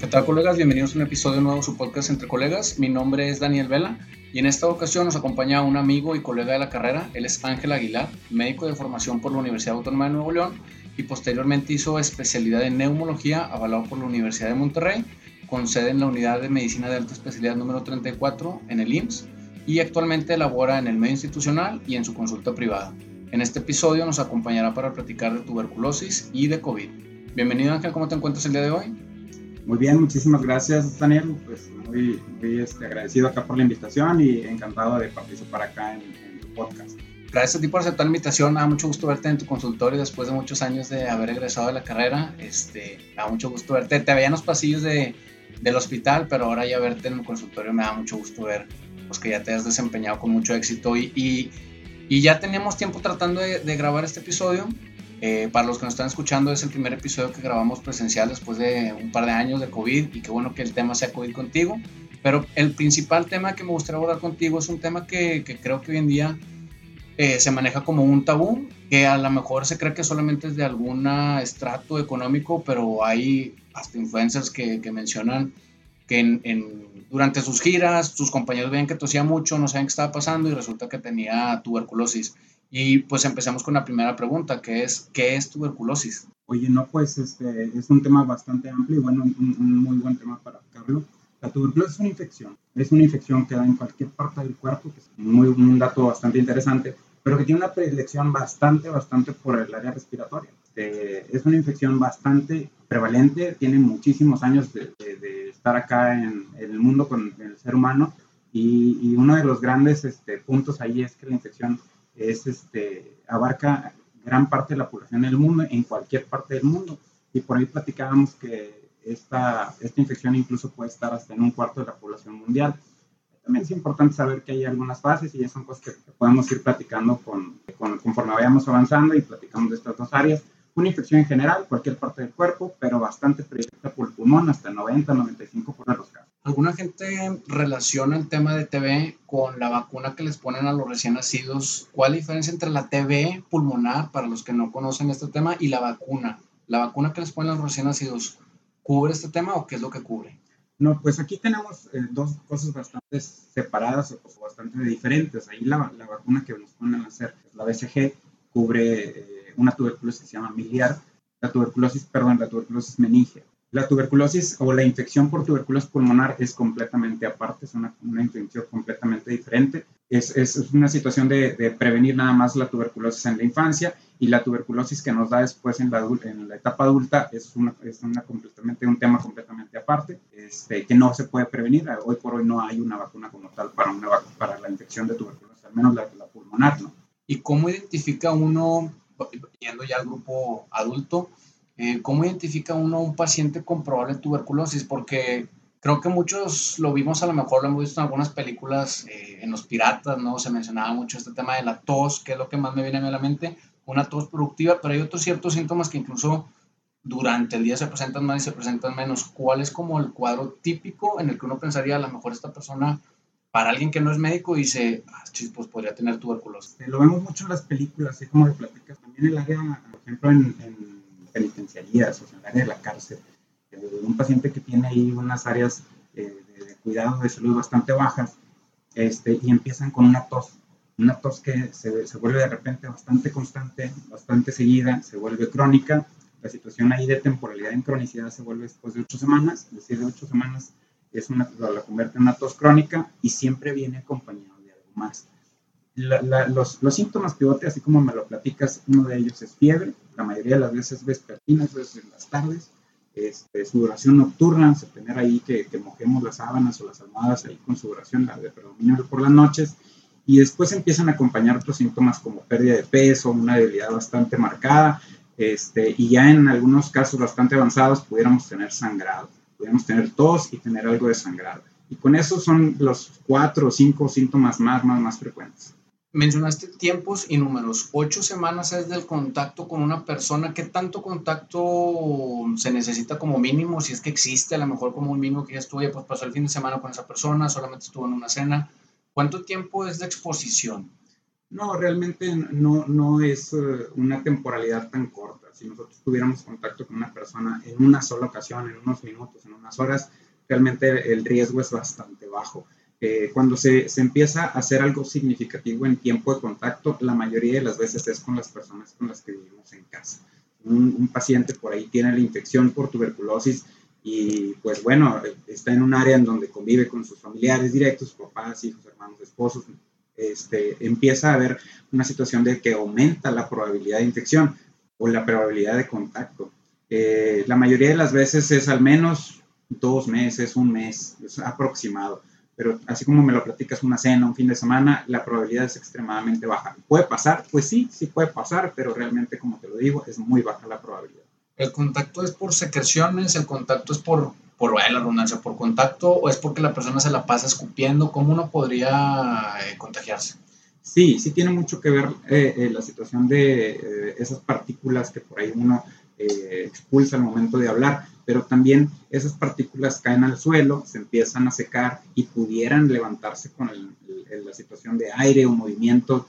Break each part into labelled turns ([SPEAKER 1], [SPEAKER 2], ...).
[SPEAKER 1] ¿Qué tal colegas? Bienvenidos a un episodio nuevo de su podcast Entre Colegas. Mi nombre es Daniel Vela y en esta ocasión nos acompaña un amigo y colega de la carrera. Él es Ángel Aguilar, médico de formación por la Universidad Autónoma de Nuevo León y posteriormente hizo especialidad en neumología avalado por la Universidad de Monterrey con sede en la Unidad de Medicina de Alta Especialidad número 34 en el IMSS y actualmente labora en el medio institucional y en su consulta privada. En este episodio nos acompañará para platicar de tuberculosis y de COVID. Bienvenido Ángel, ¿cómo te encuentras el día de hoy?
[SPEAKER 2] Muy bien, muchísimas gracias Daniel, pues muy, este, agradecido acá por la invitación y encantado de participar acá en, tu podcast.
[SPEAKER 1] Gracias a ti por aceptar la invitación, da mucho gusto verte en tu consultorio después de muchos años de haber egresado de la carrera, este, da mucho gusto verte, te veía en los pasillos de, del hospital, pero ahora ya verte en el consultorio me da mucho gusto ver pues, que ya te has desempeñado con mucho éxito y, y, ya teníamos tiempo tratando de grabar este episodio, eh, para los que nos están escuchando, es el primer episodio que grabamos presencial después de un par de años de COVID y qué bueno que el tema sea COVID contigo. Pero el principal tema que me gustaría abordar contigo es un tema que, que creo que hoy en día eh, se maneja como un tabú, que a lo mejor se cree que solamente es de algún estrato económico, pero hay hasta influencers que, que mencionan que en, en, durante sus giras sus compañeros veían que tosía mucho, no saben qué estaba pasando y resulta que tenía tuberculosis. Y pues empecemos con la primera pregunta, que es, ¿qué es tuberculosis?
[SPEAKER 2] Oye, no, pues este, es un tema bastante amplio y bueno, un, muy buen tema para Carlos. La tuberculosis es una infección, es una infección que da en cualquier parte del cuerpo, que es muy, un dato bastante interesante, pero que tiene una predilección bastante, bastante por el área respiratoria. Eh, es una infección bastante prevalente, tiene muchísimos años de, estar acá en, el mundo con el ser humano y, y uno de los grandes este, puntos ahí es que la infección es, este, abarca gran parte de la población del mundo, en cualquier parte del mundo. Y por ahí platicábamos que esta, esta infección incluso puede estar hasta en un cuarto de la población mundial. También es importante saber que hay algunas fases y ya son cosas que, podemos ir platicando con, conforme vayamos avanzando y platicamos de estas dos áreas. Una infección en general, cualquier parte del cuerpo, pero bastante predilecta por el pulmón, hasta el 90-95% de los casos.
[SPEAKER 1] Alguna gente relaciona el tema de TB con la vacuna que les ponen a los recién nacidos. ¿Cuál es la diferencia entre la TB pulmonar, para los que no conocen este tema, y la vacuna? ¿La vacuna que les ponen a los recién nacidos cubre este tema o qué es lo que cubre?
[SPEAKER 2] No, pues aquí tenemos eh, dos cosas bastante separadas o bastante diferentes. Ahí la, la, vacuna que nos ponen a hacer, la BCG, cubre eh, una tuberculosis que se llama miliar, la tuberculosis, perdón, la tuberculosis meningea. La tuberculosis o la infección por tuberculosis pulmonar es completamente aparte, es una, una infección completamente diferente. Es, es una situación de, de, prevenir nada más la tuberculosis en la infancia y la tuberculosis que nos da después en la, en la etapa adulta es, una, es una completamente, un tema completamente aparte, este, que no se puede prevenir. Hoy por hoy no hay una vacuna como tal para, una, para la infección de tuberculosis, al menos la, la pulmonar, ¿no?
[SPEAKER 1] ¿Y cómo identifica uno yendo ya al grupo adulto, eh, ¿cómo identifica uno un paciente con probable tuberculosis? Porque creo que muchos lo vimos, a lo mejor lo hemos visto en algunas películas, eh, en Los Piratas, ¿no? Se mencionaba mucho este tema de la tos, que es lo que más me viene a la mente, una tos productiva, pero hay otros ciertos síntomas que incluso durante el día se presentan más y se presentan menos. ¿Cuál es como el cuadro típico en el que uno pensaría, a lo mejor esta persona para alguien que no es médico dice, ah, pues podría tener tuberculosis.
[SPEAKER 2] Lo vemos mucho en las películas, así como lo platicas, también en el área, por ejemplo, en, penitenciarías, o sea, en el área de la cárcel, eh, un paciente que tiene ahí unas áreas eh, de, cuidado de salud bastante bajas, este, y empiezan con una tos, una tos que se, se vuelve de repente bastante constante, bastante seguida, se vuelve crónica, la situación ahí de temporalidad en cronicidad se vuelve después de ocho semanas, es decir, de ocho semanas es una, la convierte en una tos crónica y siempre viene acompañado de algo más. los, los, síntomas pivote, así como me lo platicas, uno de ellos es fiebre, la mayoría de las veces vespertina, veces en las tardes, este, sudoración nocturna, se tener ahí que, que, mojemos las sábanas o las almohadas ahí con sudoración, la de predominio por las noches, y después empiezan a acompañar otros síntomas como pérdida de peso, una debilidad bastante marcada, este, y ya en algunos casos bastante avanzados pudiéramos tener sangrado podemos tener tos y tener algo de sangrado. Y con eso son los cuatro o cinco síntomas más, más, más frecuentes.
[SPEAKER 1] Mencionaste tiempos y números. Ocho semanas es del contacto con una persona. ¿Qué tanto contacto se necesita como mínimo? Si es que existe, a lo mejor como un mínimo que ya estuvo, pues pasó el fin de semana con esa persona, solamente estuvo en una cena. ¿Cuánto tiempo es de exposición?
[SPEAKER 2] No, realmente no, no es eh, una temporalidad tan corta. si nosotros tuviéramos contacto con una persona en una sola ocasión, en unos minutos, en unas horas, realmente el riesgo es bastante bajo. Eh, cuando se, se, empieza a hacer algo significativo en tiempo de contacto, la mayoría de las veces es con las personas con las que vivimos en casa. Un, un paciente por ahí tiene la infección por tuberculosis y pues bueno, está en un área en donde convive con sus familiares directos, papás, hijos, hermanos, esposos, este, empieza a haber una situación de que aumenta la probabilidad de infección o la probabilidad de contacto. Eh, la mayoría de las veces es al menos dos meses, un mes, es aproximado. Pero así como me lo platicas una cena, un fin de semana, la probabilidad es extremadamente baja. ¿Puede pasar? Pues sí, sí puede pasar, pero realmente, como te lo digo, es muy baja la probabilidad.
[SPEAKER 1] ¿El contacto es por secreciones? ¿El contacto es por, por la redundancia, por contacto? ¿O es porque la persona se la pasa escupiendo? ¿Cómo uno podría eh, contagiarse?
[SPEAKER 2] Sí, sí tiene mucho que ver eh, eh, la situación de esas partículas que por ahí uno expulsa al momento de hablar, pero también esas partículas caen al suelo, se empiezan a secar y pudieran levantarse con la situación de aire o movimiento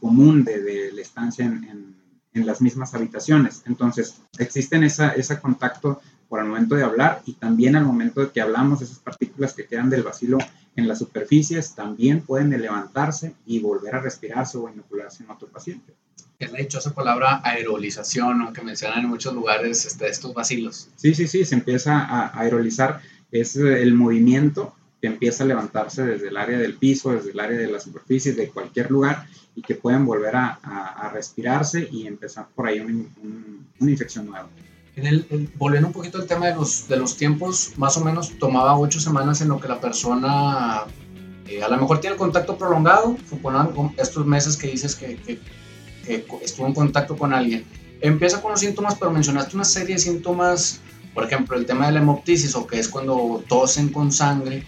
[SPEAKER 2] común de, la estancia en en las mismas habitaciones. Entonces, existen esa, ese contacto por el momento de hablar y también al momento de que hablamos, esas partículas que quedan del vacilo en las superficies también pueden levantarse y volver a respirarse o inocularse en otro paciente.
[SPEAKER 1] Es la dichosa palabra aerolización, aunque mencionan en muchos lugares este, estos vacilos.
[SPEAKER 2] Sí, sí, sí, se empieza a aerolizar. Es el movimiento que empieza a levantarse desde el área del piso, desde el área de la superficie, de cualquier lugar, y que pueden volver a, a, respirarse y empezar por ahí una infección nueva.
[SPEAKER 1] En el, volviendo un poquito al tema de los, de los tiempos, más o menos tomaba ocho semanas en lo que la persona eh, a lo mejor tiene contacto prolongado, supongamos estos meses que dices que, que, que, estuvo en contacto con alguien. Empieza con los síntomas, pero mencionaste una serie de síntomas, por ejemplo, el tema de la hemoptisis, o que es cuando tosen con sangre,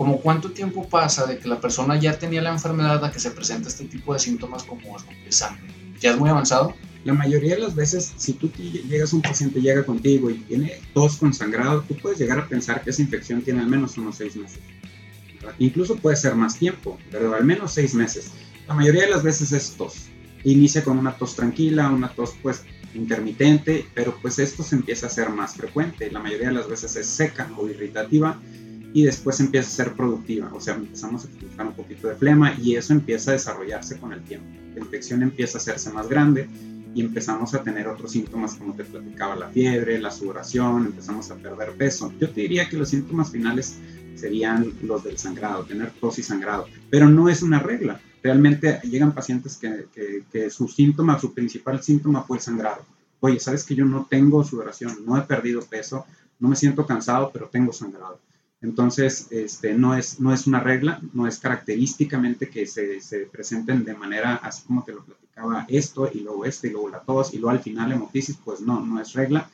[SPEAKER 1] ¿Cómo cuánto tiempo pasa de que la persona ya tenía la enfermedad a que se presenta este tipo de síntomas como escupir sangre? ¿Ya es muy avanzado?
[SPEAKER 2] La mayoría de las veces, si tú llegas, un paciente llega contigo y tiene tos con sangrado, tú puedes llegar a pensar que esa infección tiene al menos unos seis meses. Incluso puede ser más tiempo, pero al menos seis meses. La mayoría de las veces es tos. Inicia con una tos tranquila, una tos pues intermitente, pero pues esto se empieza a hacer más frecuente. La mayoría de las veces es seca o irritativa y después empieza a ser productiva, o sea, empezamos a expulsar un poquito de flema y eso empieza a desarrollarse con el tiempo. La infección empieza a hacerse más grande y empezamos a tener otros síntomas como te platicaba la fiebre, la sudoración, empezamos a perder peso. Yo te diría que los síntomas finales serían los del sangrado, tener tos y sangrado, pero no es una regla. Realmente llegan pacientes que, que, su síntoma, su principal síntoma fue el sangrado. Oye, ¿sabes que yo no tengo sudoración, no he perdido peso, no me siento cansado, pero tengo sangrado? Entonces, este, no, es, no es una regla, no es característicamente que se, se, presenten de manera así como te lo platicaba esto y luego esto y luego la tos y luego al final hemotisis, pues no, no es regla.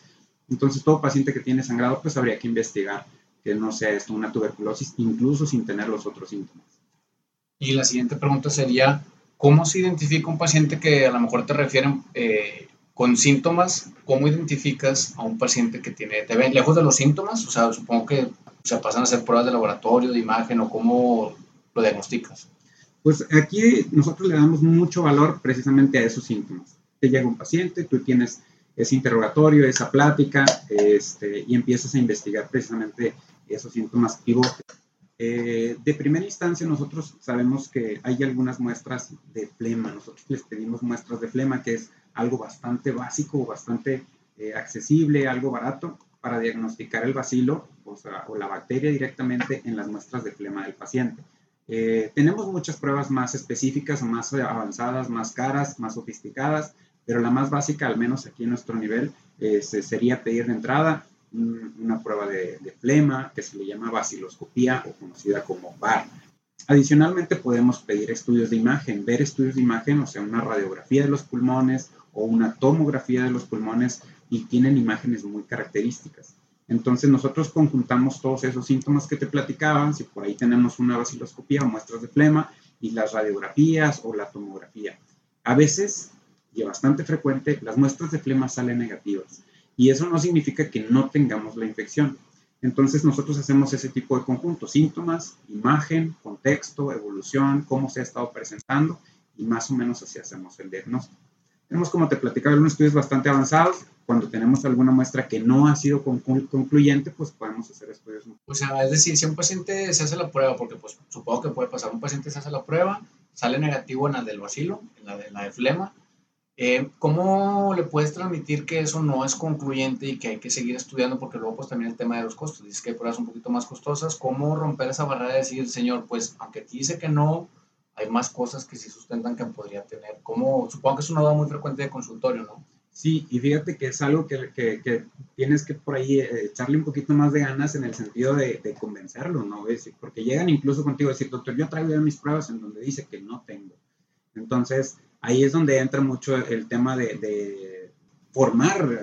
[SPEAKER 2] Entonces, todo paciente que tiene sangrado, pues habría que investigar que no sea esto una tuberculosis, incluso sin tener los otros síntomas.
[SPEAKER 1] Y la siguiente pregunta sería, ¿cómo se identifica un paciente que a lo mejor te refieren eh, con síntomas? ¿Cómo identificas a un paciente que tiene, ven lejos de los síntomas? O sea, supongo que o pasan a hacer pruebas de laboratorio, de imagen o cómo lo diagnosticas?
[SPEAKER 2] Pues aquí nosotros le damos mucho valor precisamente a esos síntomas. Te llega un paciente, tú tienes ese interrogatorio, esa plática, este, y empiezas a investigar precisamente esos síntomas pivotes. Eh, de primera instancia, nosotros sabemos que hay algunas muestras de flema. Nosotros les pedimos muestras de flema, que es algo bastante básico, bastante eh, accesible, algo barato, para diagnosticar el bacilo o, la bacteria directamente en las muestras de flema del paciente. Eh, tenemos muchas pruebas más específicas, más avanzadas, más caras, más sofisticadas, pero la más básica, al menos aquí en nuestro nivel, sería pedir de entrada una prueba de, de, flema que se le llama baciloscopía o conocida como BAR. Adicionalmente podemos pedir estudios de imagen, ver estudios de imagen, o sea, una radiografía de los pulmones o una tomografía de los pulmones y tienen imágenes muy características. Entonces nosotros conjuntamos todos esos síntomas que te platicaban, si por ahí tenemos una vaciloscopía o muestras de flema y las radiografías o la tomografía. A veces, y bastante frecuente, las muestras de flema salen negativas y eso no significa que no tengamos la infección. Entonces nosotros hacemos ese tipo de conjunto, síntomas, imagen, contexto, evolución, cómo se ha estado presentando y más o menos así hacemos el diagnóstico. Tenemos, como te platicaba, algunos estudios bastante avanzados. Cuando tenemos alguna muestra que no ha sido concluyente, pues podemos hacer estudios.
[SPEAKER 1] O sea, es decir, si un paciente se hace la prueba, porque pues supongo que puede pasar, un paciente se hace la prueba, sale negativo en la del vacilo, en la de, la de flema, eh, ¿Cómo le puedes transmitir que eso no es concluyente y que hay que seguir estudiando? Porque luego pues también el tema de los costos, dices que hay pruebas un poquito más costosas. ¿Cómo romper esa barrera de decir, señor, pues aunque te dice que no, hay más cosas que sí sustentan que podría tener? ¿Cómo? Supongo que es una duda muy frecuente de consultorio, ¿no?
[SPEAKER 2] Sí, y fíjate que es algo que, que, que tienes que por ahí eh, echarle un poquito más de ganas en el sentido de, de convencerlo, ¿no? Es, porque llegan incluso contigo a decir, doctor, yo traigo ya mis pruebas en donde dice que no tengo. Entonces, ahí es donde entra mucho el tema de, formar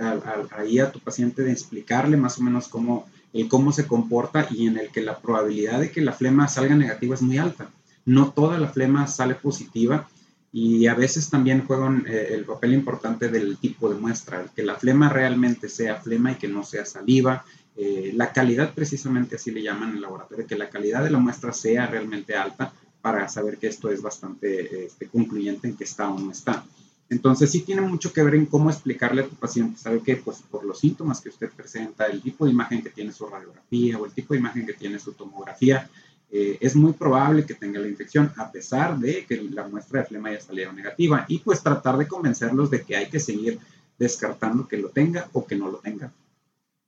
[SPEAKER 2] ahí a tu paciente, de explicarle más o menos cómo, el cómo se comporta y en el que la probabilidad de que la flema salga negativa es muy alta. No toda la flema sale positiva y a veces también juegan eh, el papel importante del tipo de muestra, que la flema realmente sea flema y que no sea saliva. Eh, la calidad, precisamente así le llaman en el laboratorio, que la calidad de la muestra sea realmente alta para saber que esto es bastante este, concluyente en que está o no está. Entonces sí tiene mucho que ver en cómo explicarle a tu paciente, sabe que pues por los síntomas que usted presenta, el tipo de imagen que tiene su radiografía o el tipo de imagen que tiene su tomografía, eh, es muy probable que tenga la infección a pesar de que la muestra de flema haya salido negativa y pues tratar de convencerlos de que hay que seguir descartando que lo tenga o que no lo tenga.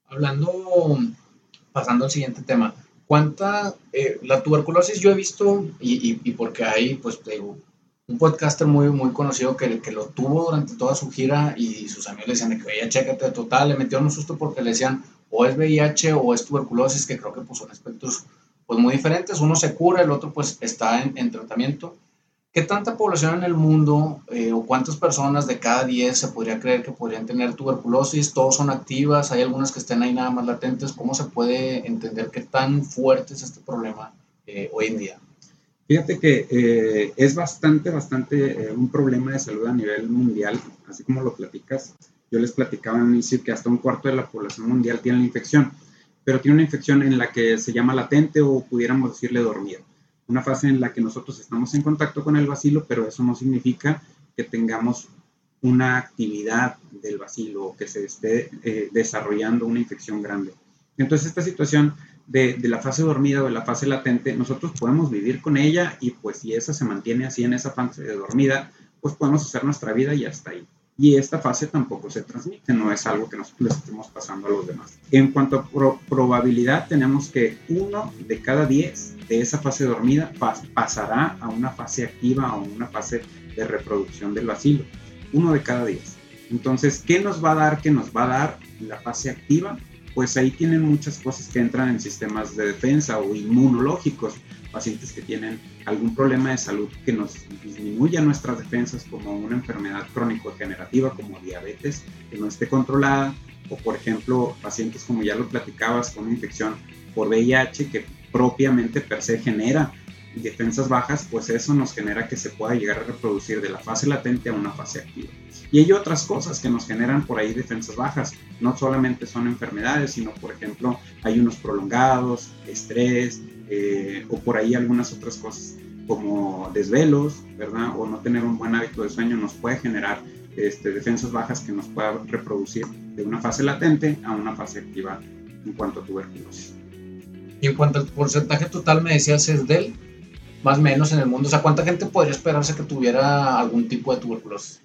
[SPEAKER 1] Hablando, pasando al siguiente tema, ¿Cuánta, eh, la tuberculosis yo he visto, y, y, porque hay, pues, digo, un podcaster muy, muy conocido que, que lo tuvo durante toda su gira y sus amigos le decían de que, oye, chécate, total, le metieron un susto porque le decían o es VIH o es tuberculosis, que creo que pues son aspectos pues muy diferentes, uno se cura, el otro pues está en tratamiento, ¿Qué tanta población en el mundo eh, o cuántas personas de cada 10 se podría creer que podrían tener tuberculosis? ¿Todos son activas? ¿Hay algunas que estén ahí nada más latentes? ¿Cómo se puede entender qué tan fuerte es este problema eh, hoy en día?
[SPEAKER 2] Fíjate que eh, es bastante, bastante un problema de salud a nivel mundial, así como lo platicas. Yo les platicaba al inicio que hasta un cuarto de la población mundial tiene la infección, pero tiene una infección en la que se llama latente o pudiéramos decirle dormida una fase en la que nosotros estamos en contacto con el bacilo, pero eso no significa que tengamos una actividad del bacilo o que se esté eh, desarrollando una infección grande. Entonces, esta situación de, la fase dormida o de la fase latente, nosotros podemos vivir con ella y pues si esa se mantiene así en esa fase dormida, pues podemos hacer nuestra vida y hasta ahí y esta fase tampoco se transmite, no es algo que nosotros les estemos pasando a los demás. En cuanto a probabilidad, tenemos que uno de cada diez de esa fase dormida pasará a una fase activa o una fase de reproducción del vacilo. Uno de cada diez. Entonces, ¿qué nos va a dar? ¿Qué nos va a dar la fase activa? Pues ahí tienen muchas cosas que entran en sistemas de defensa o inmunológicos pacientes que tienen algún problema de salud que nos disminuya nuestras defensas, como una enfermedad crónico-degenerativa como diabetes que no esté controlada, o por ejemplo pacientes como ya lo platicabas con una infección por VIH que propiamente per se genera defensas bajas, pues eso nos genera que se pueda llegar a reproducir de la fase latente a una fase activa. Y hay otras cosas que nos generan por ahí defensas bajas. No solamente son enfermedades, sino por ejemplo hay unos prolongados, estrés, eh, o por ahí algunas otras cosas como desvelos, ¿verdad? O no tener un buen hábito de sueño nos puede generar este, defensas bajas que nos puedan reproducir de una fase latente a una fase activa en cuanto a tuberculosis.
[SPEAKER 1] Y en cuanto al porcentaje total, me decías, es del más o menos en el mundo. O sea, ¿cuánta gente podría esperarse que tuviera algún tipo de tuberculosis?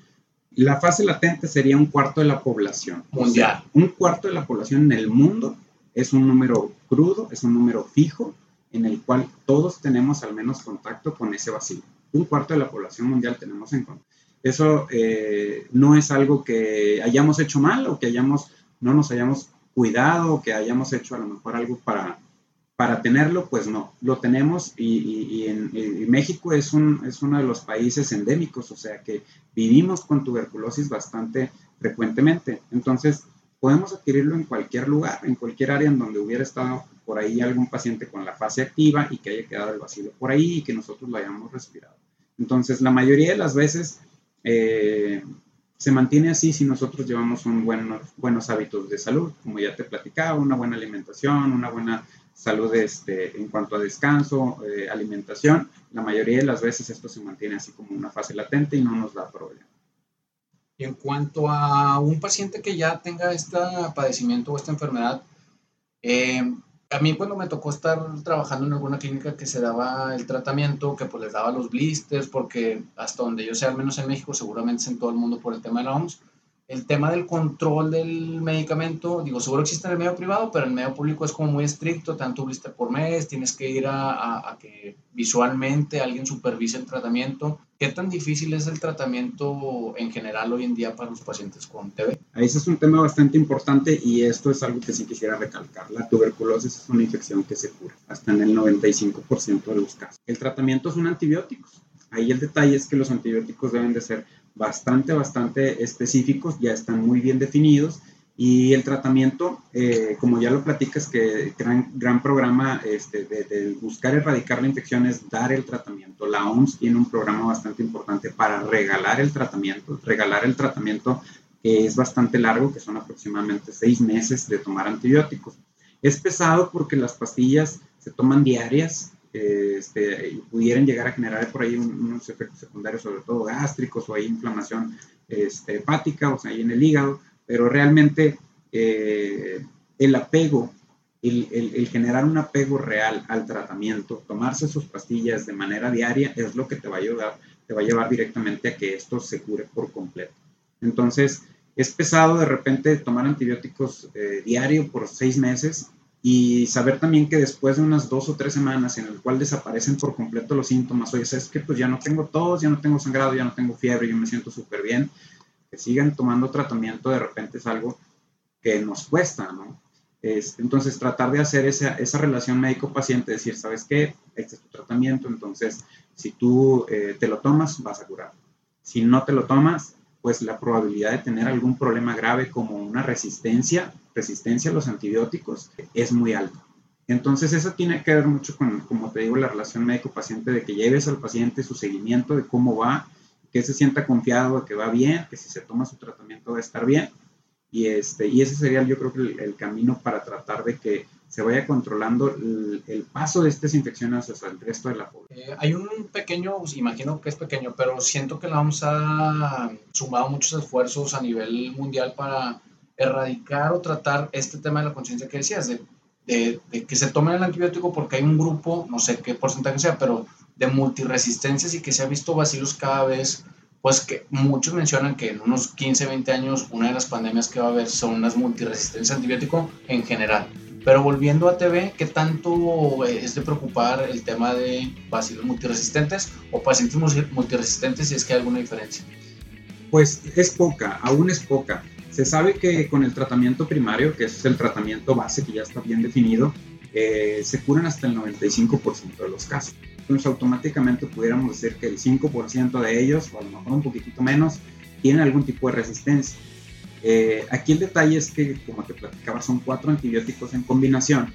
[SPEAKER 2] La fase latente sería un cuarto de la población.
[SPEAKER 1] Mundial.
[SPEAKER 2] un cuarto de la población en el mundo es un número crudo, es un número fijo, en el cual todos tenemos al menos contacto con ese vacío. Un cuarto de la población mundial tenemos en contacto. Eso eh, no es algo que hayamos hecho mal o que hayamos, no nos hayamos cuidado o que hayamos hecho a lo mejor algo para, para tenerlo, pues no, lo tenemos y, México es, un, es uno de los países endémicos, o sea que vivimos con tuberculosis bastante frecuentemente. Entonces, podemos adquirirlo en cualquier lugar, en cualquier área en donde hubiera estado por ahí algún paciente con la fase activa y que haya quedado el vacío por ahí y que nosotros lo hayamos respirado. Entonces, la mayoría de las veces eh, se mantiene así si nosotros llevamos un buenos, buenos hábitos de salud, como ya te platicaba, una buena alimentación, una buena salud este, en cuanto a descanso, eh, alimentación. La mayoría de las veces esto se mantiene así como una fase latente y no nos da problema.
[SPEAKER 1] En cuanto a un paciente que ya tenga este padecimiento o esta enfermedad, eh, a mí cuando me tocó estar trabajando en alguna clínica que se daba el tratamiento, que pues les daba los blisters, porque hasta donde yo sé, al menos en México, seguramente es en todo el mundo por el tema de la OMS, el tema del control del medicamento, digo, seguro existe en el medio privado, pero en el medio público es como muy estricto, tanto blister por mes, tienes que ir a, que visualmente alguien supervise el tratamiento. ¿Qué tan difícil es el tratamiento en general hoy en día para los pacientes con TB?
[SPEAKER 2] Ese es un tema bastante importante y esto es algo que sí quisiera recalcar. La tuberculosis es una infección que se cura hasta en el 95% de los casos. El tratamiento son antibióticos. Ahí el detalle es que los antibióticos deben de ser bastante, bastante específicos, ya están muy bien definidos. Y el tratamiento, eh, como ya lo platicas, que gran, gran programa este, de, buscar erradicar la infección es dar el tratamiento. La OMS tiene un programa bastante importante para regalar el tratamiento, regalar el tratamiento que es bastante largo, que son aproximadamente seis meses de tomar antibióticos. Es pesado porque las pastillas se toman diarias, este, pudieran llegar a generar por ahí unos efectos secundarios, sobre todo gástricos o hay inflamación este, hepática, o sea, ahí en el hígado, pero realmente eh, el apego, el, el, generar un apego real al tratamiento, tomarse sus pastillas de manera diaria es lo que te va a ayudar, te va a llevar directamente a que esto se cure por completo. Entonces, es pesado de repente tomar antibióticos eh, diario por seis meses, y saber también que después de unas dos o tres semanas en el cual desaparecen por completo los síntomas, oye, es que pues ya no tengo tos, ya no tengo sangrado, ya no tengo fiebre, yo me siento súper bien, que sigan tomando tratamiento de repente es algo que nos cuesta, ¿no? Este, entonces, tratar de hacer esa, esa relación médico-paciente, decir, ¿sabes qué? Este es tu tratamiento, entonces, si tú eh, te lo tomas, vas a curar. Si no te lo tomas, pues la probabilidad de tener algún problema grave como una resistencia, resistencia a los antibióticos, es muy alta. Entonces eso tiene que ver mucho con, como te digo, la relación médico-paciente, de que lleves al paciente su seguimiento de cómo va, que se sienta confiado de que va bien, que si se toma su tratamiento va a estar bien. Y, este, y ese sería yo creo que el camino para tratar de que se vaya controlando el, paso de estas infecciones hacia el resto de la población.
[SPEAKER 1] Eh, hay un pequeño, pues, imagino que es pequeño, pero siento que la OMS ha sumado muchos esfuerzos a nivel mundial para erradicar o tratar este tema de la conciencia que decías, de, de, de, que se tomen el antibiótico porque hay un grupo, no sé qué porcentaje sea, pero de multiresistencias y que se ha visto vacilos cada vez, pues que muchos mencionan que en unos 15, 20 años una de las pandemias que va a haber son las multiresistencias antibiótico en general. Pero volviendo a TV, ¿qué tanto es de preocupar el tema de pacientes multiresistentes o pacientes multiresistentes si es que hay alguna diferencia?
[SPEAKER 2] Pues es poca, aún es poca. Se sabe que con el tratamiento primario, que es el tratamiento base que ya está bien definido, eh, se curan hasta el 95% de los casos. Entonces automáticamente pudiéramos decir que el 5% de ellos, o a lo mejor un poquitito menos, tienen algún tipo de resistencia. Eh, aquí el detalle es que, como te platicaba, son cuatro antibióticos en combinación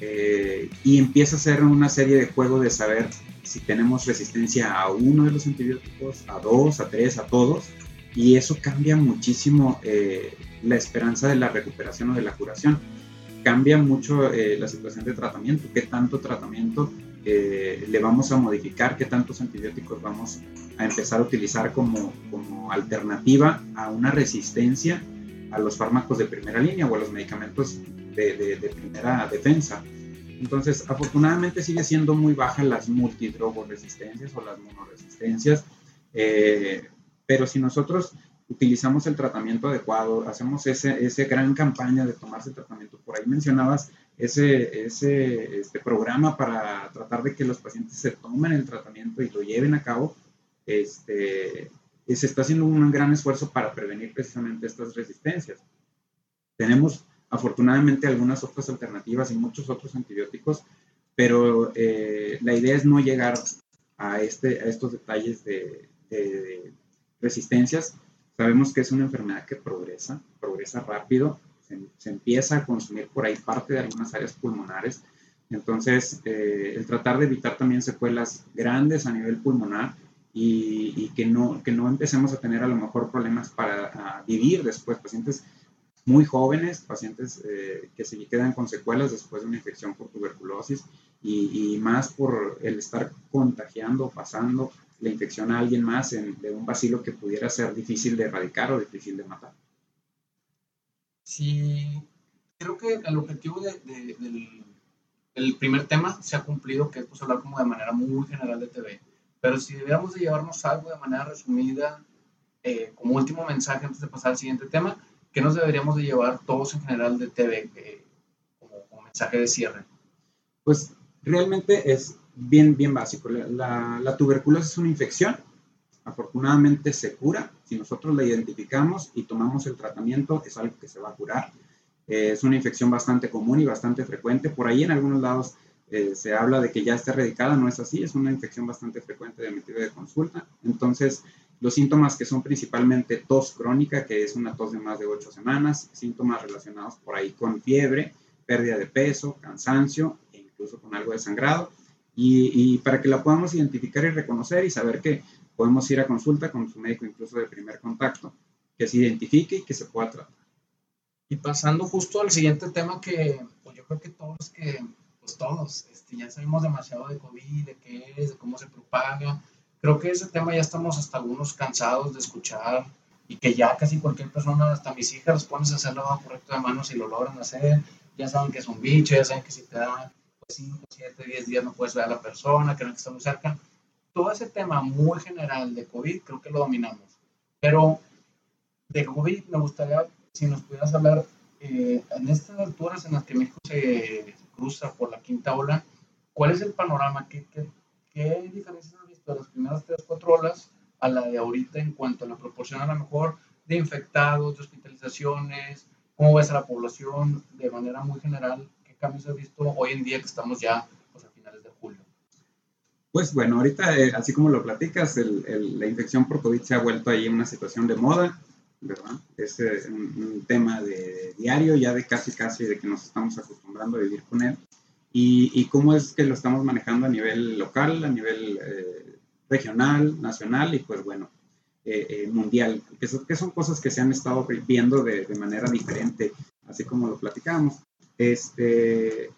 [SPEAKER 2] eh, y empieza a ser una serie de juego de saber si tenemos resistencia a uno de los antibióticos, a dos, a tres, a todos, y eso cambia muchísimo eh, la esperanza de la recuperación o de la curación. Cambia mucho la situación de tratamiento, qué tanto tratamiento le vamos a modificar, qué tantos antibióticos vamos a empezar a utilizar como, como alternativa a una resistencia a los fármacos de primera línea o a los medicamentos de, de, primera defensa. Entonces, afortunadamente sigue siendo muy baja las multidrogoresistencias o las monoresistencias, eh, pero si nosotros utilizamos el tratamiento adecuado, hacemos ese, ese gran campaña de tomarse tratamiento, por ahí mencionabas ese, ese este programa para tratar de que los pacientes se tomen el tratamiento y lo lleven a cabo, este, se está haciendo un gran esfuerzo para prevenir precisamente estas resistencias. Tenemos afortunadamente algunas otras alternativas y muchos otros antibióticos, pero eh, la idea es no llegar a, este, a estos detalles de, resistencias. Sabemos que es una enfermedad que progresa, progresa rápido, se, empieza a consumir por ahí parte de algunas áreas pulmonares. Entonces, eh, el tratar de evitar también secuelas grandes a nivel pulmonar y, que, no, que no empecemos a tener a lo mejor problemas para vivir después, pacientes muy jóvenes, pacientes eh, que se quedan con secuelas después de una infección por tuberculosis y, y, más por el estar contagiando, pasando la infección a alguien más de un vacilo que pudiera ser difícil de erradicar o difícil de matar.
[SPEAKER 1] Sí, creo que el objetivo del, primer tema se ha cumplido, que es pues, hablar como de manera muy general de TV. Pero si debiéramos de llevarnos algo de manera resumida, eh, como último mensaje antes de pasar al siguiente tema, ¿qué nos deberíamos de llevar todos en general de TV eh, como, mensaje de cierre?
[SPEAKER 2] Pues realmente es bien, bien básico. La, tuberculosis es una infección. Afortunadamente se cura. Si nosotros la identificamos y tomamos el tratamiento, es algo que se va a curar. Eh, es una infección bastante común y bastante frecuente. Por ahí en algunos lados eh, se habla de que ya está erradicada. No es así. Es una infección bastante frecuente de motivo de consulta. Entonces, los síntomas que son principalmente tos crónica, que es una tos de más de ocho semanas, síntomas relacionados por ahí con fiebre, pérdida de peso, cansancio e incluso con algo de sangrado y, para que la podamos identificar y reconocer y saber que podemos ir a consulta con su médico incluso de primer contacto, que se identifique y que se pueda tratar.
[SPEAKER 1] Y pasando justo al siguiente tema que pues yo creo que todos que, pues todos, este, ya sabemos demasiado de COVID, de qué es, de cómo se propaga. Creo que ese tema ya estamos hasta algunos cansados de escuchar y que ya casi cualquier persona, hasta mis hijas, les pones a hacer lavado correcto de manos y lo logran hacer. Ya saben que es un bicho, ya saben que si te da 5, 7, 10 días no puedes ver a la persona, que no está muy cerca. Todo ese tema muy general de COVID creo que lo dominamos. Pero de COVID me gustaría, si nos pudieras hablar, eh, en estas alturas en las que México se cruza por la quinta ola, ¿cuál es el panorama? ¿Qué, qué, qué diferencias has visto de las primeras 3, 4 olas a la de ahorita en cuanto a la proporción a lo mejor de infectados, de hospitalizaciones? ¿Cómo ves a la población de manera muy general cambios has visto hoy en día que estamos ya pues, a finales de julio?
[SPEAKER 2] Pues bueno, ahorita, eh, así como lo platicas, el, la infección por COVID se ha vuelto ahí una situación de moda, ¿verdad? Es eh, un, tema de diario, ya de casi casi de que nos estamos acostumbrando a vivir con él. Y, y cómo es que lo estamos manejando a nivel local, a nivel eh, regional, nacional y pues bueno, mundial, que son, que son, cosas que se han estado viendo de, de manera diferente, así como lo platicamos este,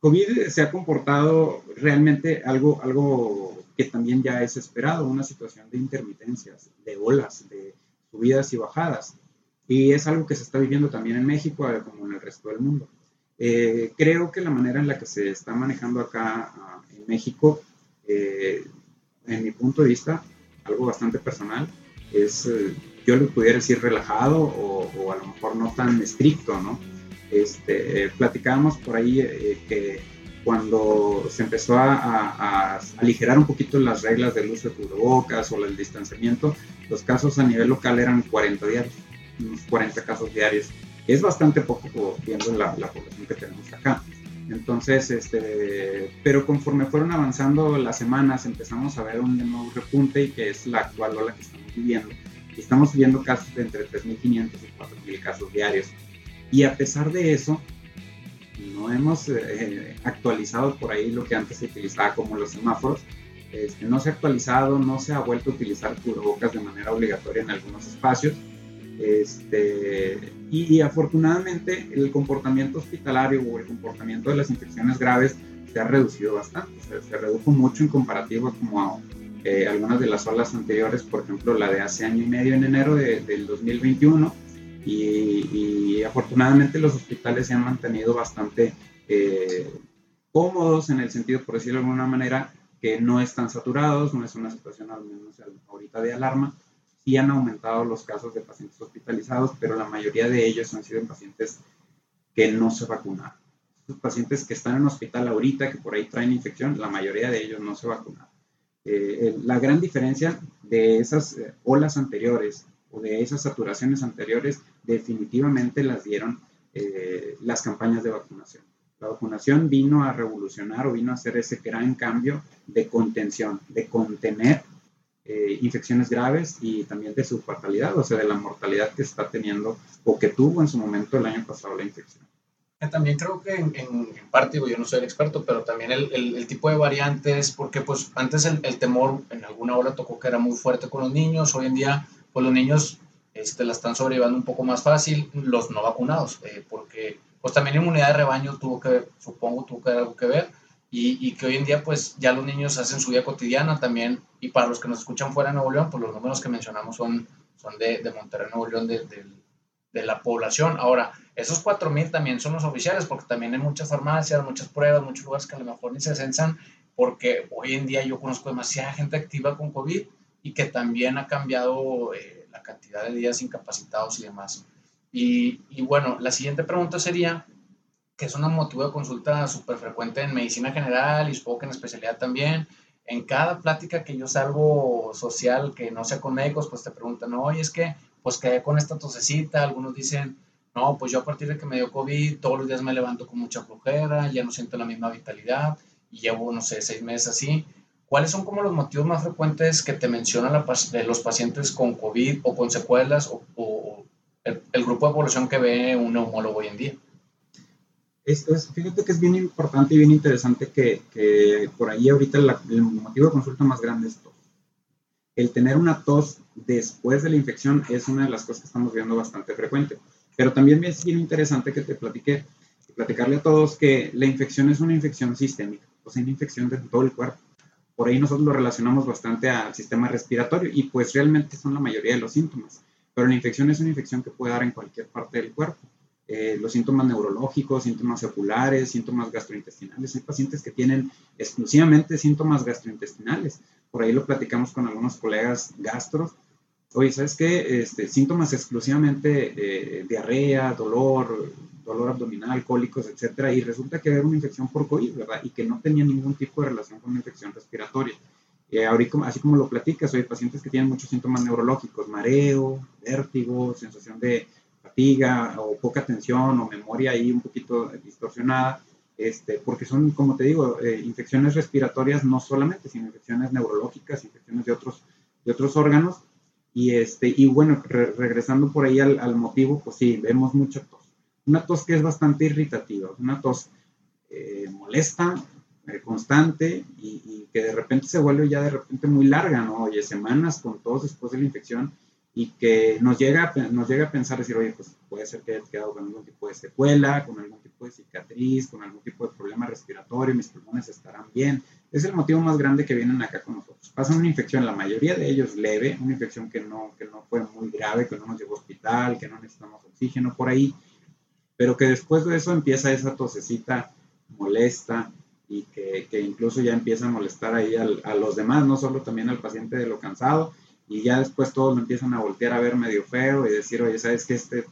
[SPEAKER 2] COVID se ha comportado realmente algo, algo que también ya es esperado, una situación de intermitencias, de olas, de subidas y bajadas. Y es algo que se está viviendo también en México, eh, como en el resto del mundo. Eh, creo que la manera en la que se está manejando acá ah, en México, eh, en mi punto de vista, algo bastante personal, es, yo lo pudiera decir relajado o, o, a lo mejor no tan estricto, ¿no? Este, platicábamos por ahí eh, que cuando se empezó a, aligerar un poquito las reglas del uso de cubrebocas o el distanciamiento, los casos a nivel local eran 40 diarios, unos 40 casos diarios. Es bastante poco viendo la, la población que tenemos acá. Entonces, este, pero conforme fueron avanzando las semanas, empezamos a ver un nuevo repunte y que es la actual ola que estamos viviendo. Estamos viendo casos de entre 3.500 y 4.000 casos diarios. Y a pesar de eso, no hemos eh, actualizado por ahí lo que antes se utilizaba como los semáforos. Este, no se ha actualizado, no se ha vuelto a utilizar cubrebocas de manera obligatoria en algunos espacios. Este, y, afortunadamente el comportamiento hospitalario o el comportamiento de las infecciones graves se ha reducido bastante. Se, redujo mucho en comparativo como eh, algunas de las olas anteriores, por ejemplo la de hace año y medio en enero de, del 2021 y, afortunadamente los hospitales se han mantenido bastante eh, cómodos en el sentido, por decirlo de alguna manera, que no están saturados, no es una situación al menos ahorita de alarma. Sí han aumentado los casos de pacientes hospitalizados, pero la mayoría de ellos han sido en pacientes que no se vacunaron. Los pacientes que están en hospital ahorita, que por ahí traen infección, la mayoría de ellos no se vacunaron. Eh, la gran diferencia de esas eh, olas anteriores o de esas saturaciones anteriores definitivamente las dieron eh, las campañas de vacunación. La vacunación vino a revolucionar o vino a hacer ese gran cambio de contención, de contener eh, infecciones graves y también de su fatalidad, o sea, de la mortalidad que está teniendo o que tuvo en su momento el año pasado la infección.
[SPEAKER 1] También creo que en, en, parte, yo no soy el experto, pero también el, el, tipo de variantes, porque pues antes el, el temor en alguna hora tocó que era muy fuerte con los niños, hoy en día pues los niños este, la están sobrellevando un poco más fácil, los no vacunados, eh, porque pues también inmunidad de rebaño tuvo que, supongo, tuvo que algo que ver, y, que hoy en día pues ya los niños hacen su vida cotidiana también y para los que nos escuchan fuera de Nuevo León, pues los números que mencionamos son, son de, de Monterrey, Nuevo León, de, de, la población. Ahora, esos 4.000 también son los oficiales porque también hay muchas farmacias, muchas pruebas, muchos lugares que a lo mejor ni se censan porque hoy en día yo conozco demasiada gente activa con COVID y que también ha cambiado eh, la cantidad de días incapacitados y demás. Y, y bueno, la siguiente pregunta sería, que es una motivo de consulta súper frecuente en medicina general y supongo que en especialidad también. En cada plática que yo salgo social que no sea con médicos, pues te preguntan, oye, es que pues quedé con esta tosecita, algunos dicen, no, pues yo a partir de que me dio COVID, todos los días me levanto con mucha flojera, ya no siento la misma vitalidad y llevo, no sé, seis meses así. ¿Cuáles son como los motivos más frecuentes que te mencionan la, los pacientes con COVID o con secuelas o, el, el, grupo de población que ve un neumólogo hoy en día?
[SPEAKER 2] es, fíjate que es bien importante y bien interesante que, que por ahí ahorita el motivo de consulta más grande es tos. El tener una tos después de la infección es una de las cosas que estamos viendo bastante frecuente. Pero también es bien interesante que te platique, platicarle a todos que la infección es una infección sistémica, o sea, una infección de todo el cuerpo. Por ahí nosotros lo relacionamos bastante al sistema respiratorio y pues realmente son la mayoría de los síntomas. Pero la infección es una infección que puede dar en cualquier parte del cuerpo. Eh, los síntomas neurológicos, síntomas oculares, síntomas gastrointestinales. Hay pacientes que tienen exclusivamente síntomas gastrointestinales. Por ahí lo platicamos con algunos colegas gastros. Oye, ¿sabes qué? Este, síntomas exclusivamente eh, diarrea, dolor, dolor abdominal, cólicos, etcétera, y resulta que era una infección por COVID, ¿verdad? Y que no tenía ningún tipo de relación con una infección respiratoria. Eh, ahorita, así como lo platicas, hay pacientes que tienen muchos síntomas neurológicos, mareo, vértigo, sensación de fatiga o poca atención o memoria ahí un poquito distorsionada, este, porque son, como te digo, eh, infecciones respiratorias no solamente, sino infecciones neurológicas, infecciones de otros, de otros órganos. Y, este, y bueno, regresando por ahí al, motivo, pues sí, vemos mucha tos. Una tos que es bastante irritativa, una tos eh, molesta, eh, constante y, y, que de repente se vuelve ya de repente muy larga, ¿no? Oye, semanas con tos después de la infección y que nos llega, nos llega a pensar, decir, oye, pues puede ser que haya quedado con algún tipo de secuela, con algún tipo de cicatriz, con algún tipo de problema respiratorio, mis pulmones estarán bien. Es el motivo más grande que vienen acá con nosotros. Pasan una infección, la mayoría de ellos leve, una infección que no, que no fue muy grave, que no nos llevó a hospital, que no necesitamos oxígeno por ahí, pero que después de eso empieza esa tosecita molesta y que, que incluso ya empieza a molestar ahí a los demás, no solo también al paciente de lo cansado, y ya después todos me empiezan a voltear a ver medio feo y decir, oye, ¿sabes que este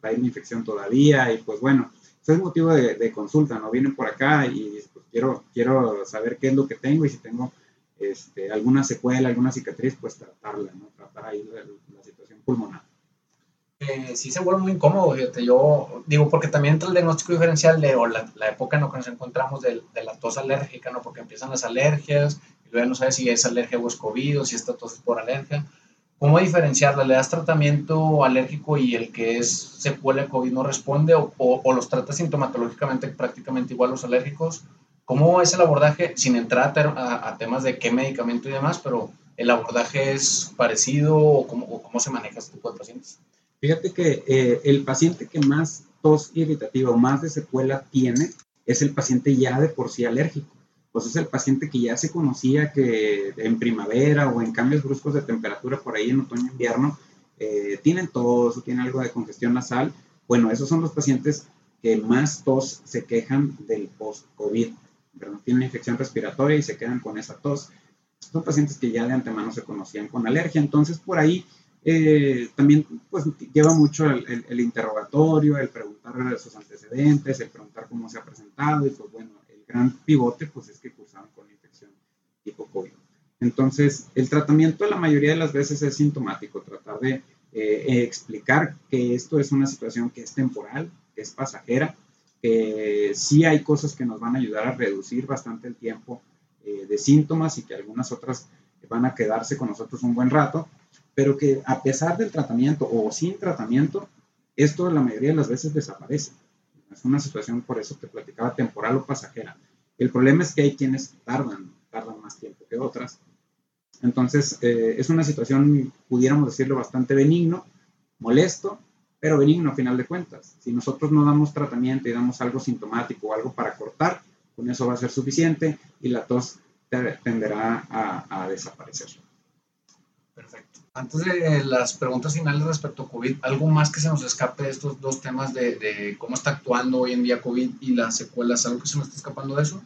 [SPEAKER 2] trae una infección todavía? Y pues bueno, eso es motivo de, consulta, ¿no? Vienen por acá y pues quiero, quiero saber qué es lo que tengo y si tengo este, alguna secuela, alguna cicatriz, pues tratarla, ¿no? Tratar ahí la, situación pulmonar.
[SPEAKER 1] Eh, sí se vuelve muy incómodo, fíjate, yo digo, porque también entra el diagnóstico diferencial de o la, la época en la que nos encontramos de, de, la tos alérgica, ¿no? Porque empiezan las alergias, luego no sabes si es alergia o es COVID o si está tos por alergia. ¿Cómo diferenciarla? ¿Le das tratamiento alérgico y el que es secuela de COVID no responde o, o, los tratas sintomatológicamente prácticamente igual los alérgicos? ¿Cómo es el abordaje sin entrar a, a, temas de qué medicamento y demás, pero el abordaje es parecido o cómo, cómo se maneja este tipo de pacientes?
[SPEAKER 2] Fíjate que eh, el paciente que más tos irritativa o más de secuela tiene es el paciente ya de por sí alérgico pues es el paciente que ya se conocía que en primavera o en cambios bruscos de temperatura por ahí en otoño invierno eh, tienen tos o tienen algo de congestión nasal. Bueno, esos son los pacientes que más tos se quejan del post-COVID. Tienen infección respiratoria y se quedan con esa tos. Son pacientes que ya de antemano se conocían con alergia. Entonces, por ahí eh, también pues, lleva mucho el, el, interrogatorio, el preguntar sus antecedentes, el preguntar cómo se ha presentado y pues bueno, gran pivote pues es que cursaron con infección tipo COVID. Entonces, el tratamiento la mayoría de las veces es sintomático, tratar de eh, explicar que esto es una situación que es temporal, que es pasajera, que sí hay cosas que nos van a ayudar a reducir bastante el tiempo eh, de síntomas y que algunas otras van a quedarse con nosotros un buen rato, pero que a pesar del tratamiento o sin tratamiento, esto la mayoría de las veces desaparece. Es una situación, por eso te platicaba, temporal o pasajera. El problema es que hay quienes tardan, tardan más tiempo que otras. Entonces, eh, es una situación, pudiéramos decirlo, bastante benigno, molesto, pero benigno a final de cuentas. Si nosotros no damos tratamiento y damos algo sintomático o algo para cortar, con eso va a ser suficiente y la tos tenderá a, desaparecer.
[SPEAKER 1] Antes de las preguntas finales respecto a COVID, ¿algo más que se nos escape de estos dos temas de, de cómo está actuando hoy en día COVID y las secuelas? ¿Algo que se nos está escapando de eso?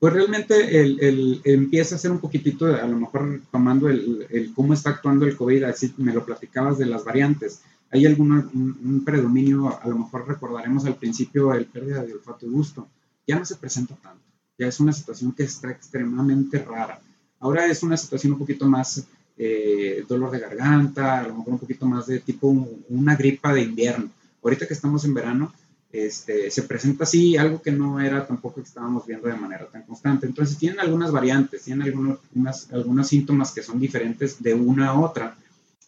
[SPEAKER 2] Pues realmente el, el, empieza a ser un poquitito, a lo mejor tomando el, el, cómo está actuando el COVID, así me lo platicabas de las variantes. Hay algún un, predominio, a lo mejor recordaremos al principio el pérdida de olfato y gusto. Ya no se presenta tanto, ya es una situación que está extremadamente rara. Ahora es una situación un poquito más eh, dolor de garganta, a lo mejor un poquito más de tipo una gripa de invierno. Ahorita que estamos en verano, este, se presenta así, algo que no era tampoco que estábamos viendo de manera tan constante. Entonces tienen algunas variantes, tienen algunos, algunos síntomas que son diferentes de una a otra.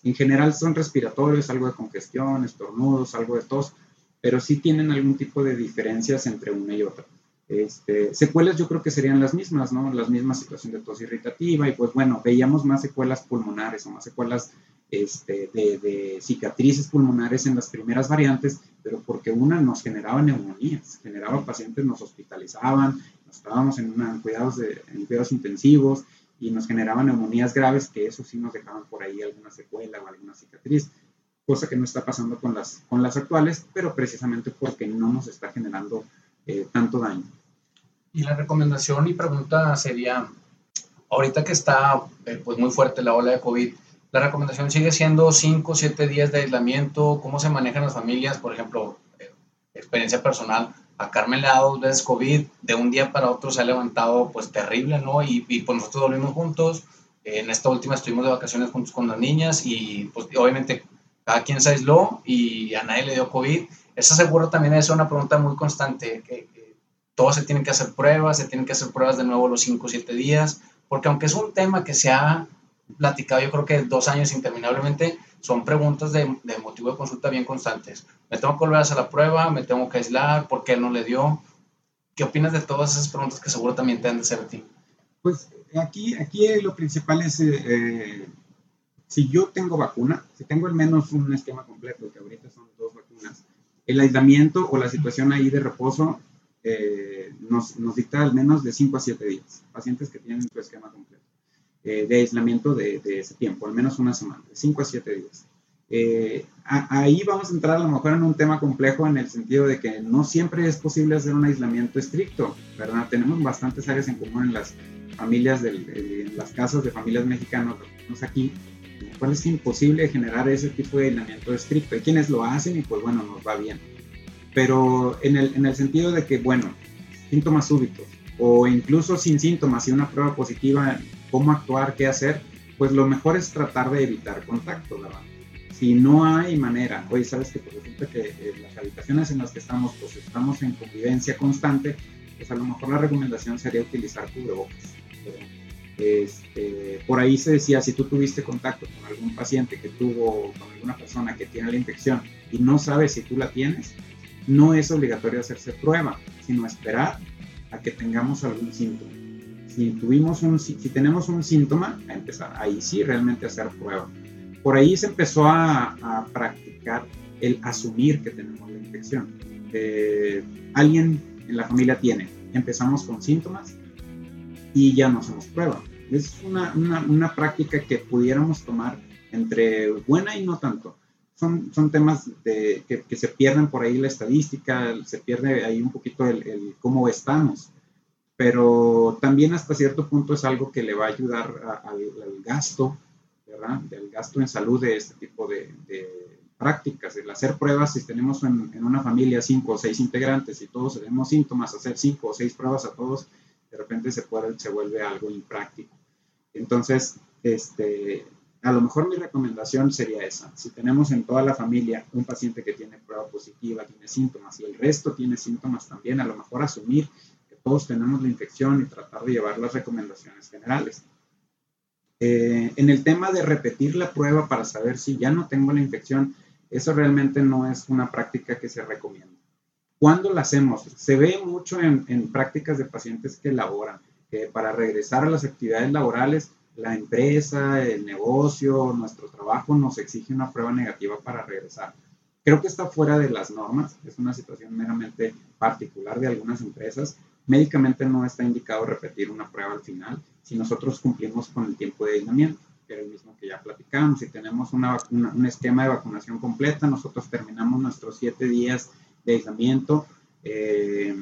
[SPEAKER 2] En general son respiratorios, algo de congestión, estornudos, algo de tos, pero sí tienen algún tipo de diferencias entre una y otra. Este, secuelas yo creo que serían las mismas, ¿no? Las mismas situación de tos irritativa y pues bueno, veíamos más secuelas pulmonares o más secuelas este, de, cicatrices pulmonares en las primeras variantes, pero porque una nos generaba neumonías, generaba pacientes, nos hospitalizaban, estábamos en, cuidados, de, en cuidados intensivos y nos generaban neumonías graves, que eso sí nos dejaban por ahí alguna secuela o alguna cicatriz, cosa que no está pasando con las, con las actuales, pero precisamente porque no nos está generando eh, tanto daño.
[SPEAKER 1] Y la recomendación y pregunta sería, ahorita que está eh, pues muy fuerte la ola de COVID, la recomendación sigue siendo 5 o 7 días de aislamiento. ¿Cómo se manejan las familias? Por ejemplo, eh, experiencia personal. A Carmen le ha dado dos veces COVID. De un día para otro se ha levantado pues terrible, ¿no? Y, y pues nosotros dormimos juntos. En esta última estuvimos de vacaciones juntos con las niñas y pues obviamente cada quien se aisló y a nadie le dio COVID. Esa seguro también es una pregunta muy constante. Todos se tienen que hacer pruebas, se tienen que hacer pruebas de nuevo los 5 o 7 días, porque aunque es un tema que se ha platicado yo creo que dos años interminablemente, son preguntas de, de, motivo de consulta bien constantes. Me tengo que volver a hacer la prueba, me tengo que aislar, ¿por qué no le dio? ¿Qué opinas de todas esas preguntas que seguro también te han de ser a ti?
[SPEAKER 2] Pues aquí, aquí lo principal es, eh, eh, si yo tengo vacuna, si tengo al menos un esquema completo, que ahorita son dos vacunas, el aislamiento o la situación ahí de reposo eh, nos, nos dicta al menos de 5 a 7 días, pacientes que tienen su esquema completo. Eh, de aislamiento de, ese tiempo, al menos una semana, de 5 a 7 días. Eh, ahí vamos a entrar a lo mejor en un tema complejo en el sentido de que no siempre es posible hacer un aislamiento estricto, ¿verdad? Tenemos bastantes áreas en común en las familias, de, en las casas de familias mexicanas, aquí, cual es imposible generar ese tipo de aislamiento estricto. Hay quienes lo hacen y pues bueno, nos va bien. Pero en el, en el sentido de que, bueno, síntomas súbitos o incluso sin síntomas y una prueba positiva cómo actuar, qué hacer, pues lo mejor es tratar de evitar contacto, ¿verdad? Si no hay manera, oye, sabes que por resulta que eh, las habitaciones en las que estamos, pues estamos en convivencia constante, pues a lo mejor la recomendación sería utilizar cubrebocas. Este, por ahí se decía, si tú tuviste contacto con algún paciente que tuvo, con alguna persona que tiene la infección y no sabes si tú la tienes, no es obligatorio hacerse prueba, sino esperar a que tengamos algún síntoma si tuvimos un, si, tenemos un síntoma, empezar ahí sí realmente hacer prueba. Por ahí se empezó a, practicar el asumir que tenemos la infección. Eh, alguien en la familia tiene, empezamos con síntomas y ya no hacemos prueba. Es una, una práctica que pudiéramos tomar entre buena y no tanto. Son, son temas de, que, que, se pierden por ahí la estadística, se pierde ahí un poquito el, el cómo estamos pero también hasta cierto punto es algo que le va a ayudar al, gasto, ¿verdad? Del gasto en salud de este tipo de, prácticas, el hacer pruebas, si tenemos en, una familia cinco o seis integrantes y todos tenemos síntomas, hacer cinco o seis pruebas a todos, de repente se, puede, se vuelve algo impráctico. Entonces, este, a lo mejor mi recomendación sería esa. Si tenemos en toda la familia un paciente que tiene prueba positiva, tiene síntomas y el resto tiene síntomas también, a lo mejor asumir todos tenemos la infección y tratar de llevar las recomendaciones generales. Eh, en el tema de repetir la prueba para saber si ya no tengo la infección, eso realmente no es una práctica que se recomienda. ¿Cuándo la hacemos? Se ve mucho en, prácticas de pacientes que laboran, que para regresar a las actividades laborales, la empresa, el negocio, nuestro trabajo nos exige una prueba negativa para regresar. Creo que está fuera de las normas, es una situación meramente particular de algunas empresas médicamente no está indicado repetir una prueba al final si nosotros cumplimos con el tiempo de aislamiento, que era el mismo que ya platicamos. Si tenemos una, un esquema de vacunación completa, nosotros terminamos nuestros siete días de aislamiento eh,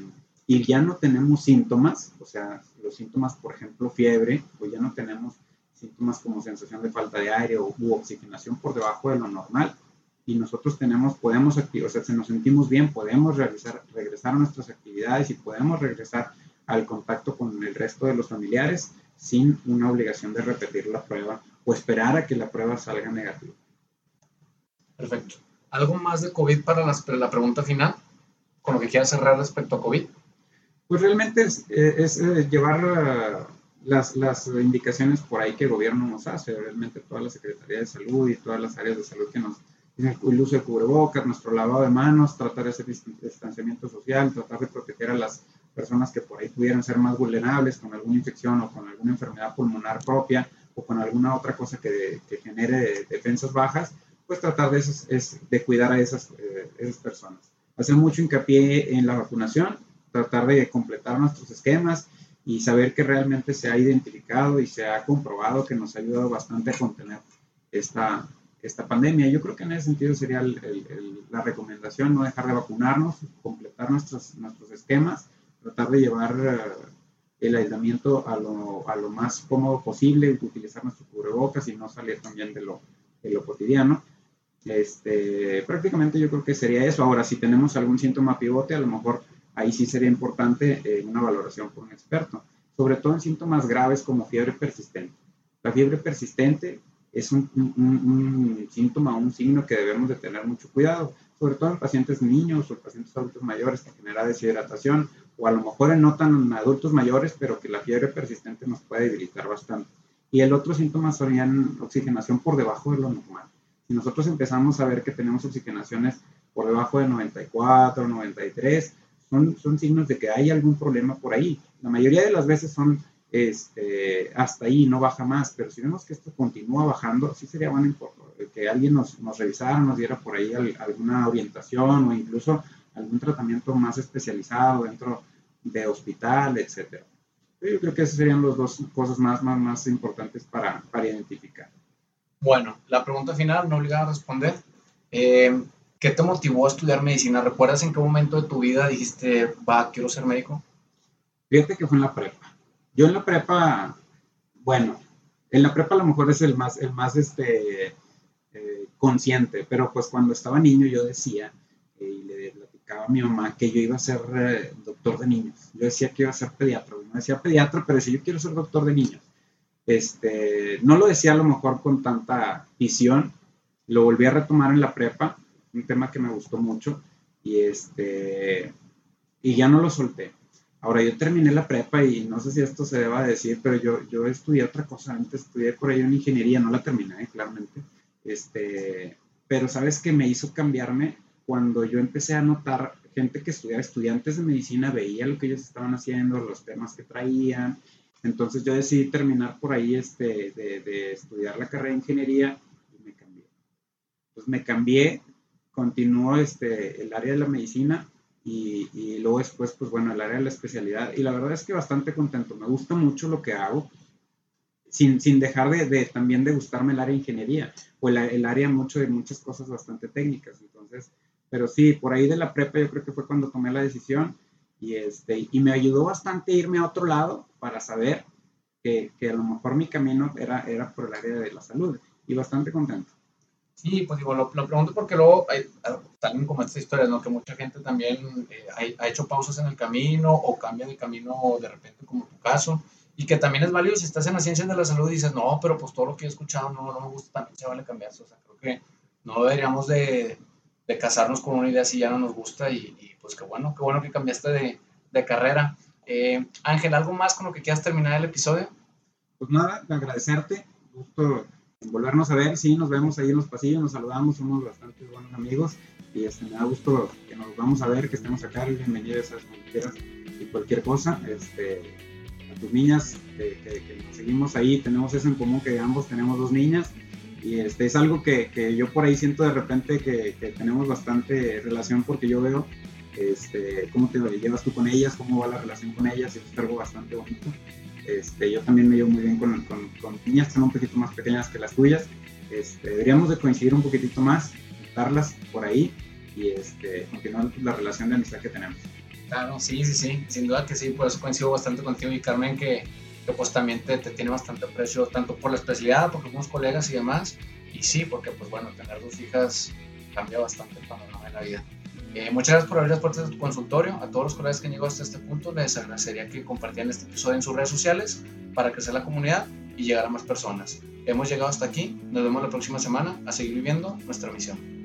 [SPEAKER 2] y ya no tenemos síntomas, o sea, los síntomas, por ejemplo, fiebre, pues ya no tenemos síntomas como sensación de falta de aire o, u oxigenación por debajo de lo normal. Y nosotros tenemos, podemos activar, o sea, si nos sentimos bien, podemos realizar, regresar a nuestras actividades y podemos regresar al contacto con el resto de los familiares sin una obligación de repetir la prueba o esperar a que la prueba salga negativa.
[SPEAKER 1] Perfecto. ¿Algo más de COVID para, la pregunta final? ¿Con lo que quieras cerrar respecto a COVID?
[SPEAKER 2] Pues realmente es, eh, eh, llevar eh, las, las, indicaciones por ahí que el gobierno nos hace, realmente toda la Secretaría de Salud y todas las áreas de salud que nos el uso de cubrebocas, nuestro lavado de manos, tratar ese distanciamiento social, tratar de proteger a las personas que por ahí pudieran ser más vulnerables con alguna infección o con alguna enfermedad pulmonar propia o con alguna otra cosa que, que genere defensas bajas, pues tratar de, es, de cuidar a esas, eh, esas personas. Hacer mucho hincapié en la vacunación, tratar de completar nuestros esquemas y saber que realmente se ha identificado y se ha comprobado que nos ha ayudado bastante a contener esta, esta pandemia. Yo creo que en ese sentido sería la recomendación, no dejar de vacunarnos, completar nuestros, nuestros esquemas, tratar de llevar eh, el aislamiento a lo, a lo, más cómodo posible, utilizar nuestros cubrebocas y no salir también de lo, de lo cotidiano. Este, prácticamente yo creo que sería eso. Ahora, si tenemos algún síntoma pivote, a lo mejor ahí sí sería importante eh, una valoración por un experto, sobre todo en síntomas graves como fiebre persistente. La fiebre persistente es un, un, síntoma, un signo que debemos de tener mucho cuidado, sobre todo en pacientes niños o pacientes adultos mayores que genera deshidratación, o a lo mejor en no tan adultos mayores, pero que la fiebre persistente nos puede debilitar bastante. Y el otro síntoma serían oxigenación por debajo de lo normal. Si nosotros empezamos a ver que tenemos oxigenaciones por debajo de 94, 93, son, son signos de que hay algún problema por ahí. La mayoría de las veces son este, hasta ahí, no baja más, pero si vemos que esto continúa bajando, sí sería bueno que alguien nos, nos revisara, nos diera por ahí alguna orientación o incluso algún tratamiento más especializado dentro de hospital, etcétera. Yo creo que esas serían las dos cosas más, más, más importantes para, para identificar.
[SPEAKER 1] Bueno, la pregunta final, no obligada a responder. Eh, ¿Qué te motivó a estudiar medicina? ¿Recuerdas en qué momento de tu vida dijiste, va, quiero ser médico?
[SPEAKER 2] Fíjate que fue en la prepa. Yo en la prepa, bueno, en la prepa a lo mejor es el más, el más este, eh, consciente, pero pues cuando estaba niño yo decía, eh, y le platicaba a mi mamá que yo iba a ser eh, doctor de niños. Yo decía que iba a ser pediatra, no decía pediatra, pero decía yo quiero ser doctor de niños. Este, no lo decía a lo mejor con tanta visión, lo volví a retomar en la prepa, un tema que me gustó mucho, y este, y ya no lo solté. Ahora, yo terminé la prepa y no sé si esto se deba decir, pero yo, yo estudié otra cosa antes, estudié por ahí una ingeniería, no la terminé, claramente. Este, pero sabes que me hizo cambiarme cuando yo empecé a notar gente que estudiaba, estudiantes de medicina, veía lo que ellos estaban haciendo, los temas que traían. Entonces yo decidí terminar por ahí este, de, estudiar la carrera de ingeniería y me cambié. Pues me cambié, continuó este, el área de la medicina y, luego después, pues bueno, el área de la especialidad. Y la verdad es que bastante contento. Me gusta mucho lo que hago, sin, sin dejar de, de, también de gustarme el área de ingeniería o el, el, área mucho de muchas cosas bastante técnicas. Entonces, pero sí, por ahí de la prepa yo creo que fue cuando tomé la decisión y, este, y me ayudó bastante irme a otro lado para saber que, que a lo mejor mi camino era, era por el área de la salud y bastante contento.
[SPEAKER 1] Sí, pues digo, lo, lo pregunto porque luego hay, salen como estas historias, ¿no? Que mucha gente también eh, ha, hecho pausas en el camino o cambia de camino de repente, como tu caso, y que también es válido si estás en la ciencia de la salud y dices, no, pero pues todo lo que he escuchado no, no me gusta, también se vale cambiarse. O sea, creo que no deberíamos de, de casarnos con una idea si ya no nos gusta y, pues qué bueno, qué bueno que cambiaste de, de carrera. Eh, Ángel, ¿algo más con lo que quieras terminar el episodio?
[SPEAKER 2] Pues nada, agradecerte, gusto volvernos a ver, sí, nos vemos ahí en los pasillos, nos saludamos, somos bastante buenos amigos y este, me da gusto que nos vamos a ver, que estemos acá, bienvenidos a quieras y cualquier cosa, este, a tus niñas, que, nos seguimos ahí, tenemos eso en común, que ambos tenemos dos niñas y este, es algo que, que yo por ahí siento de repente que, tenemos bastante relación porque yo veo este, cómo te llevas tú con ellas, cómo va la relación con ellas, eso es algo bastante bonito. Este, yo también me llevo muy bien con, con, niñas que son un poquito más pequeñas que las tuyas. Este, deberíamos de coincidir un poquitito más, darlas por ahí y este, continuar la relación de amistad que tenemos.
[SPEAKER 1] Claro, sí, sí, sí, sin duda que sí, por eso coincido bastante contigo y Carmen que, que pues también te, te, tiene bastante aprecio, tanto por la especialidad, porque somos colegas y demás, y sí, porque pues bueno, tener dos hijas cambia bastante el panorama de la vida. Eh, muchas gracias por abrir las puertas de tu consultorio. A todos los colegas que han llegado hasta este punto, les agradecería que compartieran este episodio en sus redes sociales para crecer la comunidad y llegar a más personas. Hemos llegado hasta aquí. Nos vemos la próxima semana a seguir viviendo nuestra misión.